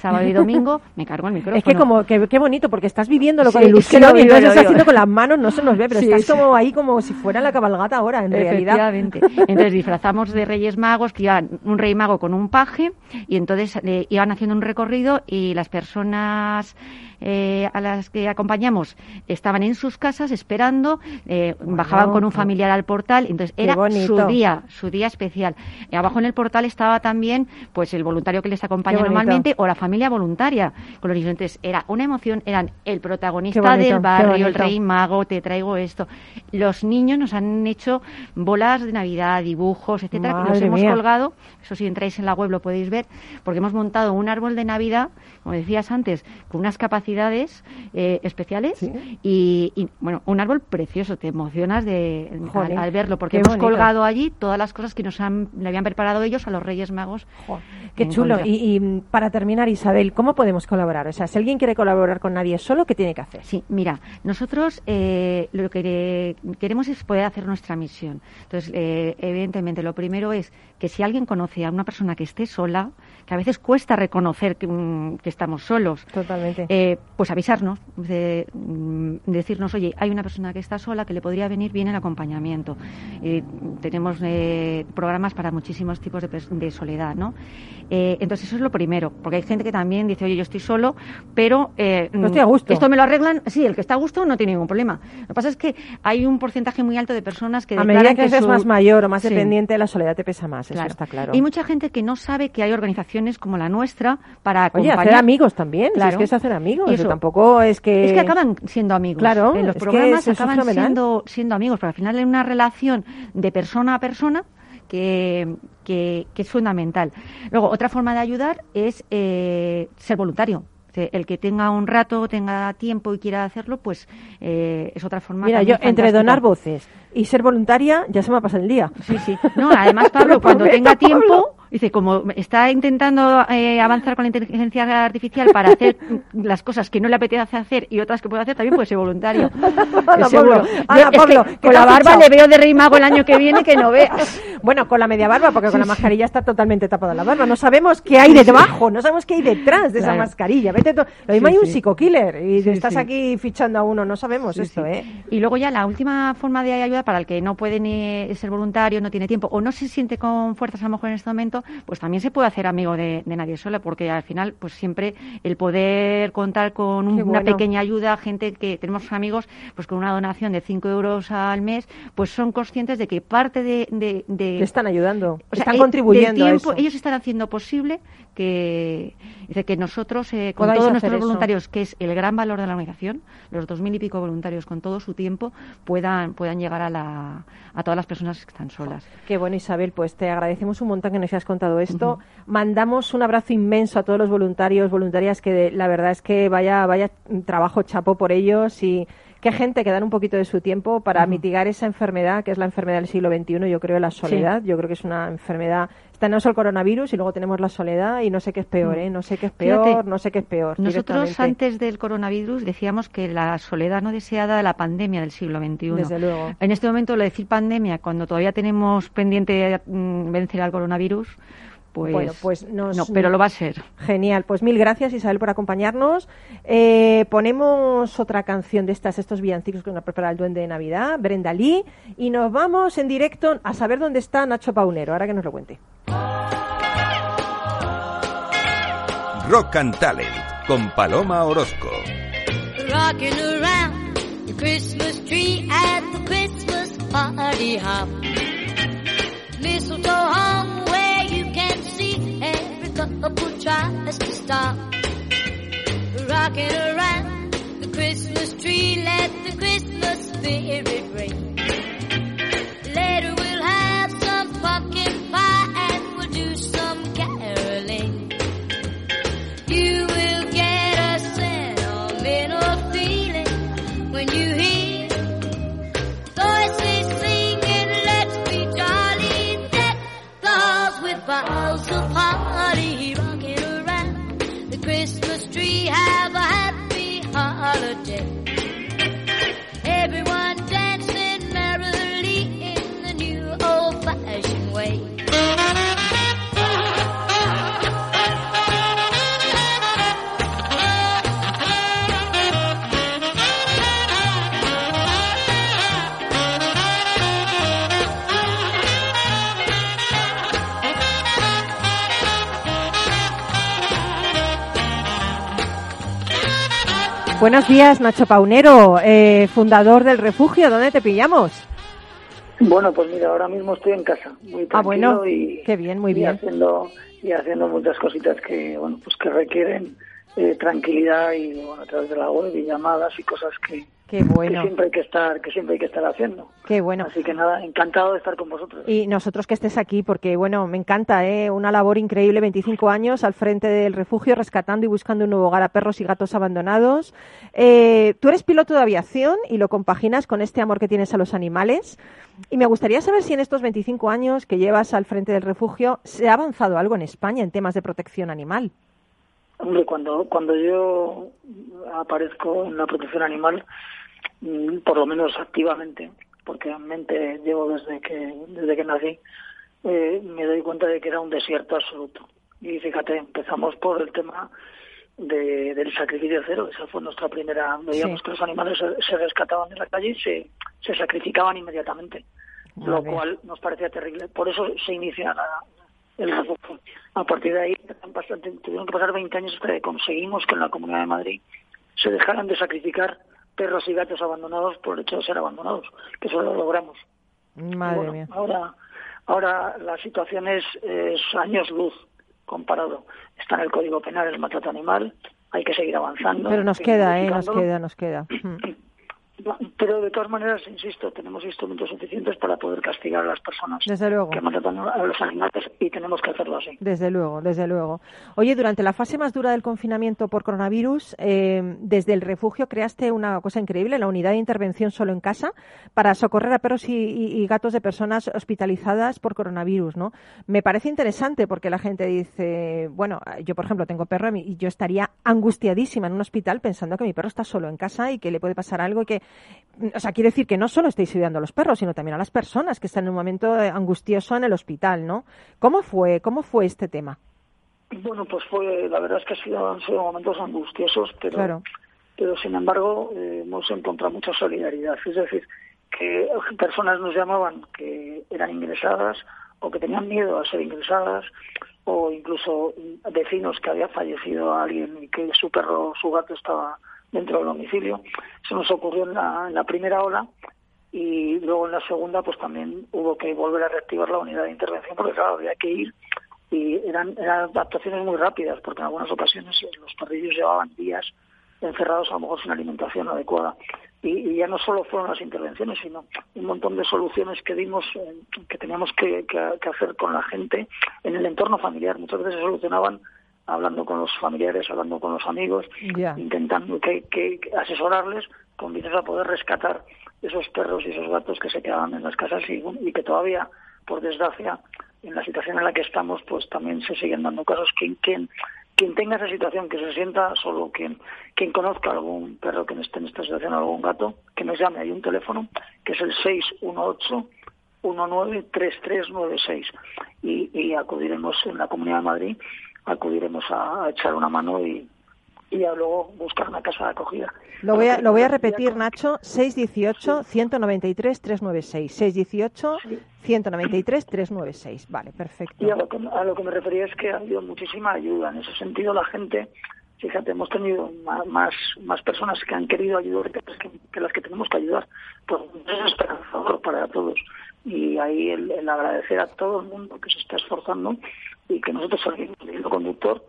sábado y domingo, me cargo el micrófono. Es que como, qué bonito, porque estás viviéndolo con ilusión y entonces estás haciendo con las manos, no se nos ve, pero estás como ahí como si fuera la cabalgata ahora, en realidad. Entonces disfrazamos de Reyes Magos, que iban un rey mago con un paje, y entonces eh, iban haciendo un recorrido y las personas eh, a las que acompañamos estaban en sus casas esperando, eh, bajaban con un familiar al portal, entonces era su día, su día especial. Y abajo en el portal estaba también pues el voluntario que les acompaña normalmente o la familia voluntaria con los niños. era una emoción, eran el protagonista del barrio, el rey mago, te traigo esto. Los niños nos han hecho bolas de Navidad, dibujos, etcétera, que los hemos colgado, eso si entráis en la web lo podéis ver, porque hemos montado un árbol de Navidad, como decías antes, con unas capacidades eh, especiales y, bueno, un árbol precioso, te emocionas de al, verlo porque hemos colgado allí todas las cosas que nos han, le habían preparado ellos a los Reyes Magos. Qué chulo. Y, y, para terminar, Isabel, ¿cómo podemos colaborar? O sea, si alguien quiere colaborar con nadie solo, ¿qué tiene que hacer? Sí, mira, nosotros eh, lo que queremos es poder hacer nuestra misión. Entonces, eh, evidentemente, lo primero es que si alguien conoce a una persona que esté sola, que a veces cuesta reconocer que, mm, estamos solos. Totalmente. Eh, pues avisarnos, de, mm, decirnos, oye, hay una persona que está sola que le podría venir bien el acompañamiento. tenemos eh, programas para muchísimos tipos de, de, soledad, ¿no? Eh, entonces eso es lo primero, porque hay gente que también dice, oye, yo estoy solo, pero eh, no estoy a gusto. Esto me lo arreglan, sí, el que está a gusto no tiene ningún problema. Lo que pasa es que hay un porcentaje muy alto de personas que a medida que, eres más mayor o más dependiente, la soledad te pesa más, eso está claro. Y mucha gente que no sabe que hay organizaciones como la nuestra para acompañar. Oye, hacer amigos también, claro. es que es hacer amigos, eso. tampoco es que... Es que acaban siendo amigos. Claro, en los programas acaban siendo, siendo amigos, pero al final hay una relación de persona a persona que, que, es fundamental. Luego, otra forma de ayudar es eh, ser voluntario. El que tenga un rato, tenga tiempo y quiera hacerlo, pues eh, es otra forma. Mira, yo entre donar voces y ser voluntaria ya se me ha pasado el día. Sí, sí. No, además, Pablo, cuando tenga tiempo, Dice, como está intentando eh, avanzar con la inteligencia artificial para hacer las cosas que no le apetece hacer y otras que puede hacer, también puede ser voluntario. seguro. con la barba le veo de rey mago el año que viene que no veas. Bueno, con la media barba, porque con la mascarilla está totalmente tapada la barba. No sabemos qué hay debajo, no sabemos qué hay detrás de esa mascarilla. Vete Lo mismo hay un psicokiller y estás aquí fichando a uno, no sabemos esto, ¿eh? Y luego ya la última forma de ayuda para el que no puede ni ser voluntario, no tiene tiempo o no se siente con fuerzas a lo mejor en este momento, pues también se puede hacer amigo de, nadie sola, porque al final, pues siempre el poder contar con una pequeña ayuda, gente que tenemos amigos, pues con una donación de 5 euros al mes, pues son conscientes de que parte de... de, están ayudando, están contribuyendo Ellos están haciendo posible que, dice que nosotros, eh, con todos nuestros voluntarios, que es el gran valor de la organización, los dos mil y pico voluntarios con todo su tiempo, puedan, puedan llegar a, la, a todas las personas que están solas. Qué bueno, Isabel, pues te agradecemos un montón que nos hayas contado esto. Mandamos un abrazo inmenso a todos los voluntarios, voluntarias, que la verdad es que vaya, vaya trabajo chapo por ellos y qué gente que dan un poquito de su tiempo para mitigar esa enfermedad, que es la enfermedad del siglo XXI, yo creo, la soledad. Yo creo que es una enfermedad tenemos el coronavirus y luego tenemos la soledad y no sé qué es peor, mm. ¿eh? No sé qué es peor, no sé qué es peor. Nosotros antes del coronavirus decíamos que la soledad no deseada de la pandemia del siglo XXI. Desde luego. En este momento, lo de decir pandemia, cuando todavía tenemos pendiente mm, vencer al coronavirus, pues, bueno, pues no, pero lo va a ser. Genial, pues mil gracias Isabel por acompañarnos. Eh, ponemos otra canción de estas, estos villancicos que nos prepara el Duende de Navidad, Brenda Lee, y nos vamos en directo a saber dónde está Nacho Paunero, ahora que nos lo cuente. Rock and Talent con Paloma Orozco. Rocking around the Christmas tree at the Christmas party hop. Mistletoe tries to stop. Rocking around the Christmas tree, let the Christmas spirit ring. Buenos días, Nacho Paunero, eh, fundador del refugio. ¿Dónde te pillamos? Bueno, pues mira, ahora mismo estoy en casa, muy tranquilo ah, bueno, y, qué bien, muy bien. Haciendo, y haciendo muchas cositas que, bueno, pues que requieren eh, tranquilidad y, bueno, a través de la web y llamadas y cosas que, Qué bueno. Que siempre hay que estar, que siempre hay que estar haciendo. Qué bueno. Así que nada, encantado de estar con vosotros. Y nosotros que estés aquí, porque bueno, me encanta, ¿eh? una labor increíble, 25 años al frente del refugio, rescatando y buscando un nuevo hogar a perros y gatos abandonados. Eh, tú eres piloto de aviación y lo compaginas con este amor que tienes a los animales. Y me gustaría saber si en estos 25 años que llevas al frente del refugio se ha avanzado algo en España en temas de protección animal. Hombre, cuando, cuando yo aparezco en la protección animal, por lo menos activamente, porque en mente llevo desde que, desde que nací, eh, me doy cuenta de que era un desierto absoluto. Y fíjate, empezamos por el tema de, del sacrificio cero, esa fue nuestra primera, veíamos que los animales se, rescataban de la calle y se, se sacrificaban inmediatamente, lo cual nos parecía terrible. Por eso se inicia el refugio. A partir de ahí tuvieron que pasar 20 años hasta que conseguimos que en la Comunidad de Madrid se dejaran de sacrificar perros y gatos abandonados por el hecho de ser abandonados, que eso lo logramos. Madre mía. Ahora, ahora la situación es, es años luz comparado. Está en el Código Penal el maltrato animal, hay que seguir avanzando. Pero nos queda, ¿eh? Nos queda, nos queda. Pero de todas maneras, insisto, tenemos instrumentos suficientes para poder castigar a las personas desde luego. que matan a los animales y tenemos que hacerlo así. Desde luego, desde luego. Oye, durante la fase más dura del confinamiento por coronavirus, eh, desde el refugio creaste una cosa increíble, la unidad de intervención solo en casa, para socorrer a perros y, gatos de personas hospitalizadas por coronavirus, ¿no? Me parece interesante porque la gente dice, bueno, yo por ejemplo tengo perro y yo estaría angustiadísima en un hospital pensando que mi perro está solo en casa y que le puede pasar algo y que o sea, quiere decir que no solo estáis ayudando a los perros, sino también a las personas que están en un momento eh, angustioso en el hospital, ¿no? ¿Cómo fue, cómo fue este tema? Bueno, pues fue, la verdad es que ha sido, han sido momentos angustiosos, pero, pero sin embargo eh, hemos encontrado mucha solidaridad. Es decir, que personas nos llamaban que eran ingresadas o que tenían miedo a ser ingresadas o incluso vecinos que había fallecido alguien y que su perro, su gato estaba dentro del domicilio. Se nos ocurrió en la, primera ola y luego en la segunda pues también hubo que volver a reactivar la unidad de intervención porque claro, había que ir y eran, eran adaptaciones muy rápidas porque en algunas ocasiones los perrillos llevaban días encerrados a lo mejor sin alimentación adecuada. Y, ya no solo fueron las intervenciones, sino un montón de soluciones que dimos, eh, que teníamos que, hacer con la gente en el entorno familiar. Muchas veces se solucionaban hablando con los familiares, hablando con los amigos, intentando que, asesorarles con vistas a poder rescatar esos perros y esos gatos que se quedaban en las casas y, que todavía, por desgracia, en la situación en la que estamos, pues también se siguen dando casos. Quien, quien, quien tenga esa situación, que se sienta solo, quien, quien conozca algún perro que esté en esta situación, algún gato, que nos llame. Hay un teléfono que es el 618 193396 y, y acudiremos en la Comunidad de Madrid acudiremos a, echar una mano y, y a luego buscar una casa de acogida. Lo voy a, lo voy a repetir, Nacho, 618-193-396. 618-193-396. Vale, perfecto. Y a lo, que, a lo que me refería es que ha habido muchísima ayuda. En ese sentido, la gente, fíjate, hemos tenido más, más personas que han querido ayudar que, que las que tenemos que ayudar. Pues es esperanzador para todos. Y ahí el, el agradecer a todo el mundo que se está esforzando y que nosotros salimos del conductor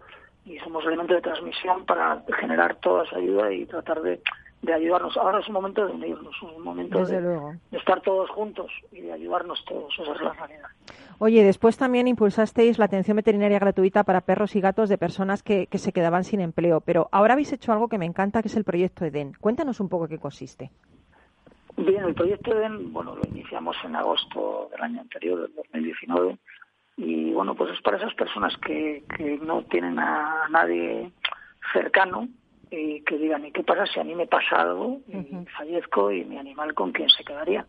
y somos elemento de transmisión para generar toda esa ayuda y tratar de, ayudarnos. Ahora es un momento de unirnos, es un momento de, estar todos juntos y de ayudarnos todos. Esa es la realidad. Oye, después también impulsasteis la atención veterinaria gratuita para perros y gatos de personas que, que se quedaban sin empleo, pero ahora habéis hecho algo que me encanta, que es el proyecto EDEN. Cuéntanos un poco qué consiste. Bien, el proyecto EDEN, bueno, lo iniciamos en agosto del año anterior, del 2019 y bueno, pues es para esas personas que, que no tienen a nadie cercano y que digan, ¿y qué pasa si a mí me pasa algo y fallezco y mi animal con quién se quedaría?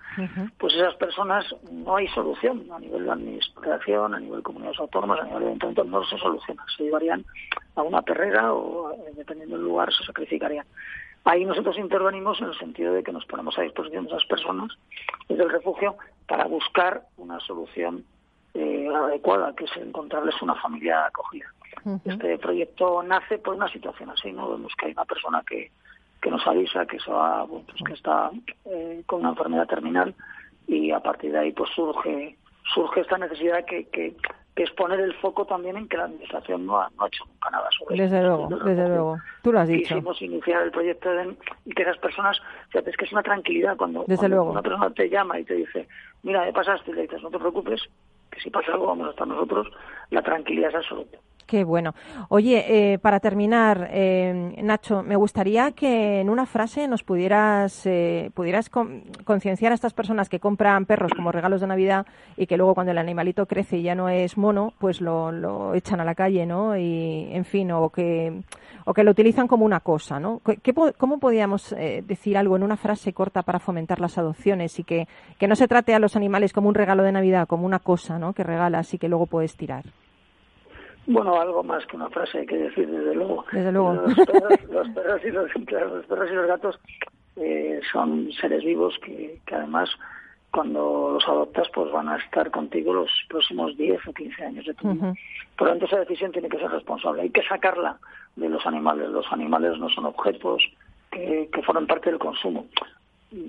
Pues esas personas no hay solución a nivel de administración, a nivel de comunidades autónomas, a nivel de ayuntamiento, no se soluciona. Se llevarían a una perrera o, dependiendo del lugar, se sacrificarían. Ahí nosotros intervenimos en el sentido de que nos ponemos a disposición de esas personas desde el refugio para buscar una solución eh, adecuada, que es encontrarles una familia acogida. Este proyecto nace por una situación así, ¿no? Vemos que hay una persona que, que nos avisa que, pues que está eh, con una enfermedad terminal y a partir de ahí pues surge surge esta necesidad que, que, es poner el foco también en que la administración no ha, no ha hecho nunca nada sobre desde luego desde luego tú lo has dicho quisimos iniciar el proyecto y que esas personas fíjate es que es una tranquilidad cuando, desde luego. una persona te llama y te dice mira me pasaste y le dices no te preocupes que si pasa algo vamos a estar nosotros, la tranquilidad es absoluta. Qué bueno. Oye, eh, para terminar, eh, Nacho, me gustaría que en una frase nos pudieras, eh, pudieras concienciar a estas personas que compran perros como regalos de Navidad y que luego cuando el animalito crece y ya no es mono, pues lo, lo echan a la calle, ¿no? Y, en fin, o que, o que lo utilizan como una cosa, ¿no? ¿Qué, ¿Cómo podríamos decir algo en una frase corta para fomentar las adopciones y que, que no se trate a los animales como un regalo de Navidad, como una cosa, ¿no? Que regalas y que luego puedes tirar. Bueno, algo más que una frase hay que decir, desde luego. Desde luego. Los perros, y, los, gatos eh, son seres vivos que, además cuando los adoptas, pues van a estar contigo los próximos 10 o 15 años de tu vida. Por lo tanto, esa decisión tiene que ser responsable. Hay que sacarla de los animales. Los animales no son objetos que, que forman parte del consumo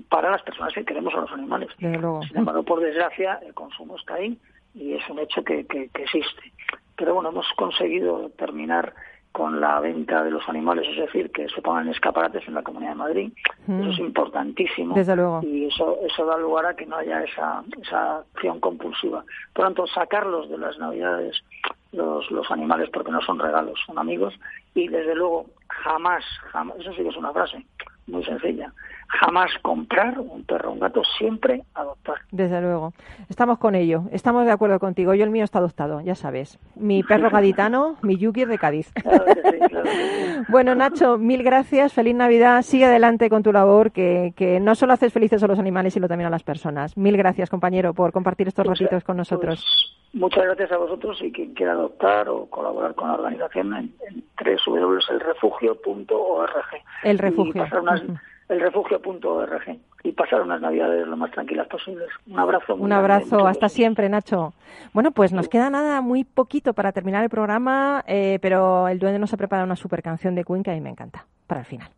para las personas que queremos a los animales. Sin embargo, por desgracia, el consumo está ahí y es un hecho que, que, que existe. Pero bueno, hemos conseguido terminar con la venta de los animales, es decir, que se pongan escaparates en la Comunidad de Madrid. Eso es importantísimo. Desde luego. Y eso, eso da lugar a que no haya esa, esa acción compulsiva. Por lo tanto, sacarlos de las Navidades, los, los animales, porque no son regalos, son amigos. Y desde luego, jamás, jamás, eso sí que es una frase muy sencilla, jamás comprar un perro o un gato, siempre adoptar. Desde luego. Estamos con ello. Estamos de acuerdo contigo. Yo el mío está adoptado, ya sabes. Mi perro gaditano, mi Yuki de Cádiz. bueno, Nacho, mil gracias. Feliz Navidad. Sigue adelante con tu labor, que, que, no solo haces felices a los animales, sino también a las personas. Mil gracias, compañero, por compartir estos pues, ratitos con nosotros. Pues, muchas gracias a vosotros y quien quiera adoptar o colaborar con la organización en, en www.elrefugio.org. El refugio refugio.org y pasar unas navidades lo más tranquilas posibles. Un abrazo. Un abrazo, hasta siempre, Nacho. Bueno, pues nos queda nada muy poquito para terminar el programa, eh, pero el duende nos ha preparado una super canción de Queen que a mí me encanta, para el final.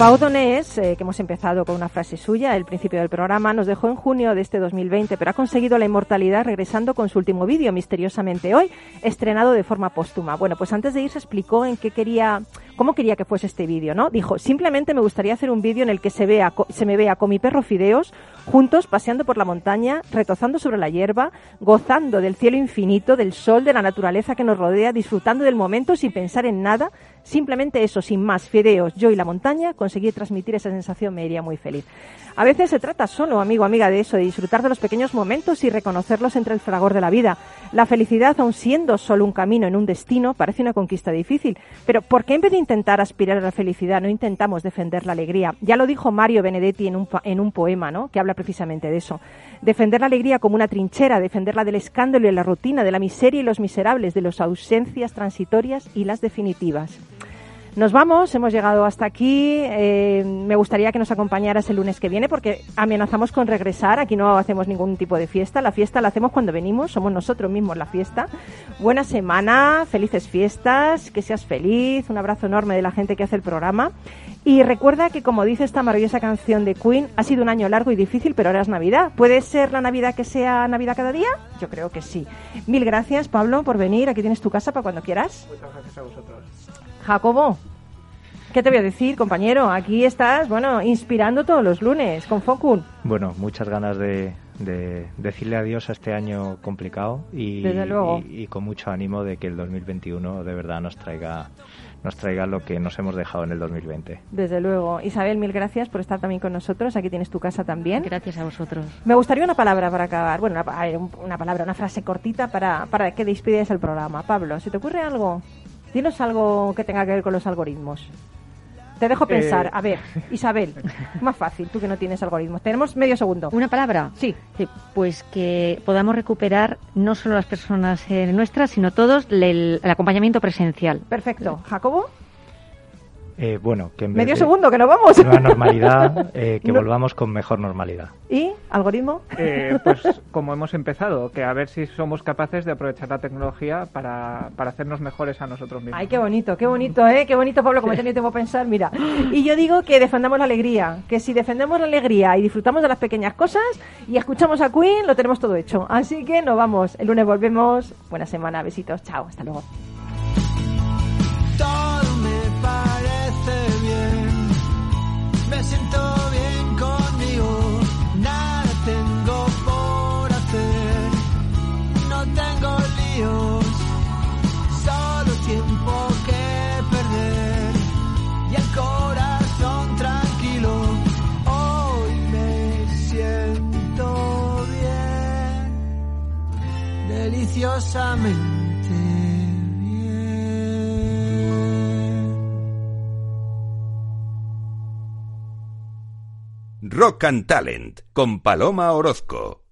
Pau Donés, eh, que hemos empezado con una frase suya al principio del programa, nos dejó en junio de este 2020, pero ha conseguido la inmortalidad regresando con su último vídeo, misteriosamente hoy, estrenado de forma póstuma. Bueno, pues antes de irse explicó en qué quería, cómo quería que fuese este vídeo, ¿no? Dijo, simplemente me gustaría hacer un vídeo en el que se, vea, se me vea con mi perro Fideos, juntos paseando por la montaña, retozando sobre la hierba, gozando del cielo infinito, del sol, de la naturaleza que nos rodea, disfrutando del momento sin pensar en nada, simplemente eso, sin más, fideos, yo y la montaña, conseguir transmitir esa sensación me haría muy feliz. A veces se trata solo, amigo, amiga, de eso, de disfrutar de los pequeños momentos y reconocerlos entre el fragor de la vida. La felicidad, aun siendo solo un camino en un destino, parece una conquista difícil. Pero ¿por qué en vez de intentar aspirar a la felicidad no intentamos defender la alegría? Ya lo dijo Mario Benedetti en un, en un poema, ¿no? Que habla precisamente de eso. Defender la alegría como una trinchera, defenderla del escándalo y la rutina, de la miseria y los miserables, de las ausencias transitorias y las definitivas. Nos vamos, hemos llegado hasta aquí. Eh, me gustaría que nos acompañaras el lunes que viene porque amenazamos con regresar. Aquí no hacemos ningún tipo de fiesta. La fiesta la hacemos cuando venimos, somos nosotros mismos la fiesta. Buena semana, felices fiestas, que seas feliz. Un abrazo enorme de la gente que hace el programa. Y recuerda que, como dice esta maravillosa canción de Queen, ha sido un año largo y difícil, pero ahora es Navidad. ¿Puede ser la Navidad que sea Navidad cada día? Yo creo que sí. Mil gracias, Pablo, por venir. Aquí tienes tu casa para cuando quieras. Muchas gracias a vosotros. Jacobo, ¿qué te voy a decir, compañero? Aquí estás, bueno, inspirando todos los lunes con Focun. Bueno, muchas ganas de, decirle adiós a este año complicado y, y, con mucho ánimo de que el 2021 de verdad nos traiga nos traiga lo que nos hemos dejado en el 2020. Desde luego. Isabel, mil gracias por estar también con nosotros. Aquí tienes tu casa también. Gracias a vosotros. Me gustaría una palabra para acabar. Bueno, una, palabra, una frase cortita para, para que despides el programa. Pablo, ¿se te ocurre algo? Dinos algo que tenga que ver con los algoritmos. Te dejo pensar. Eh, A ver, Isabel, más fácil, tú que no tienes algoritmos. Tenemos medio segundo. ¿Una palabra? Sí. sí pues que podamos recuperar no solo las personas eh, nuestras, sino todos el, el acompañamiento presencial. Perfecto. ¿Jacobo? Eh, bueno, que en Medio vez segundo, que nos vamos. Nueva normalidad, eh, que No. volvamos con mejor normalidad. ¿Y algoritmo? Eh, pues como hemos empezado, que a ver si somos capaces de aprovechar la tecnología para, para hacernos mejores a nosotros mismos. Ay, qué bonito, qué bonito, ¿eh? Qué bonito, Pablo, como he tenido tiempo a pensar, mira. Y yo digo que defendamos la alegría, que si defendemos la alegría y disfrutamos de las pequeñas cosas y escuchamos a Queen, lo tenemos todo hecho. Así que nos vamos. El lunes volvemos. Buena semana, besitos, chao, hasta luego. Solo tiempo que perder. Y el corazón tranquilo, hoy me siento bien, deliciosamente. Rock and Talent con Paloma Orozco.